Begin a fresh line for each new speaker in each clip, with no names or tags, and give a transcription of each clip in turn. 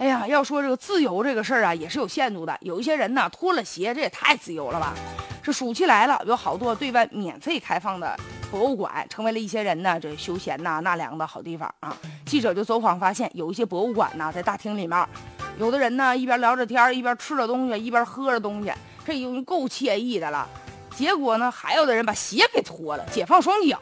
哎呀，要说这个自由这个事儿啊，也是有限度的。有一些人呢，脱了鞋，这也太自由了吧？这暑期来了，有好多对外免费开放的博物馆，成为了一些人呢这休闲呐、纳凉的好地方啊。记者就走访发现，有一些博物馆呢，在大厅里面，有的人呢一边聊着天，一边吃着东西，一边喝着东西，这已经够惬意的了。结果呢，还有的人把鞋给脱了，解放双脚。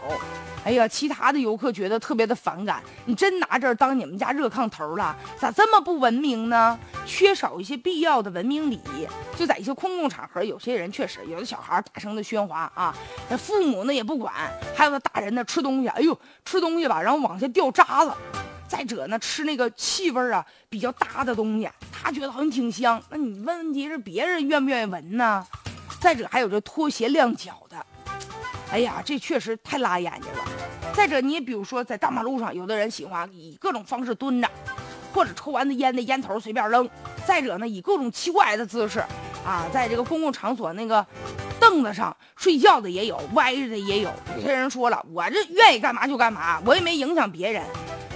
哎呀，其他的游客觉得特别的反感。你真拿这儿当你们家热炕头了？咋这么不文明呢？缺少一些必要的文明礼仪。就在一些公共场合，有些人确实有的小孩大声的喧哗啊，那父母呢也不管，还有的大人呢吃东西，哎呦吃东西吧，然后往下掉渣子。再者呢，吃那个气味啊比较大的东西，他觉得好像挺香。那你问题是别人愿不愿意闻呢？再者还有这拖鞋亮脚的，哎呀，这确实太辣眼睛了。再者，你比如说在大马路上，有的人喜欢以各种方式蹲着，或者抽完的烟的烟头随便扔。再者呢，以各种奇怪的姿势啊，在这个公共场所那个凳子上睡觉的也有，歪着的也有。有些人说了，我这愿意干嘛就干嘛，我也没影响别人。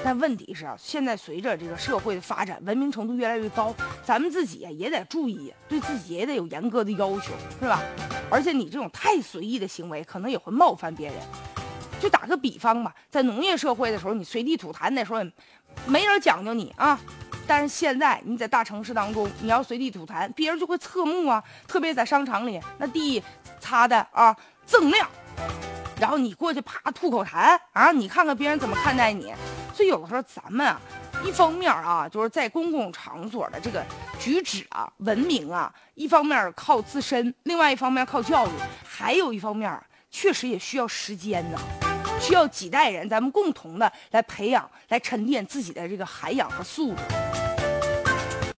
但问题是啊，现在随着这个社会的发展，文明程度越来越高，咱们自己也得注意，对自己也得有严格的要求，是吧？而且你这种太随意的行为，可能也会冒犯别人。就打个比方吧，在农业社会的时候，你随地吐痰那时候，没人讲究你啊。但是现在你在大城市当中，你要随地吐痰，别人就会侧目啊。特别在商场里，那地擦的啊锃亮，然后你过去啪吐口痰啊，你看看别人怎么看待你。所以有的时候咱们啊，一方面啊，就是在公共场所的这个举止啊、文明啊，一方面靠自身，另外一方面靠教育，还有一方面确实也需要时间呢，需要几代人咱们共同的来培养、来沉淀自己的这个涵养和素质。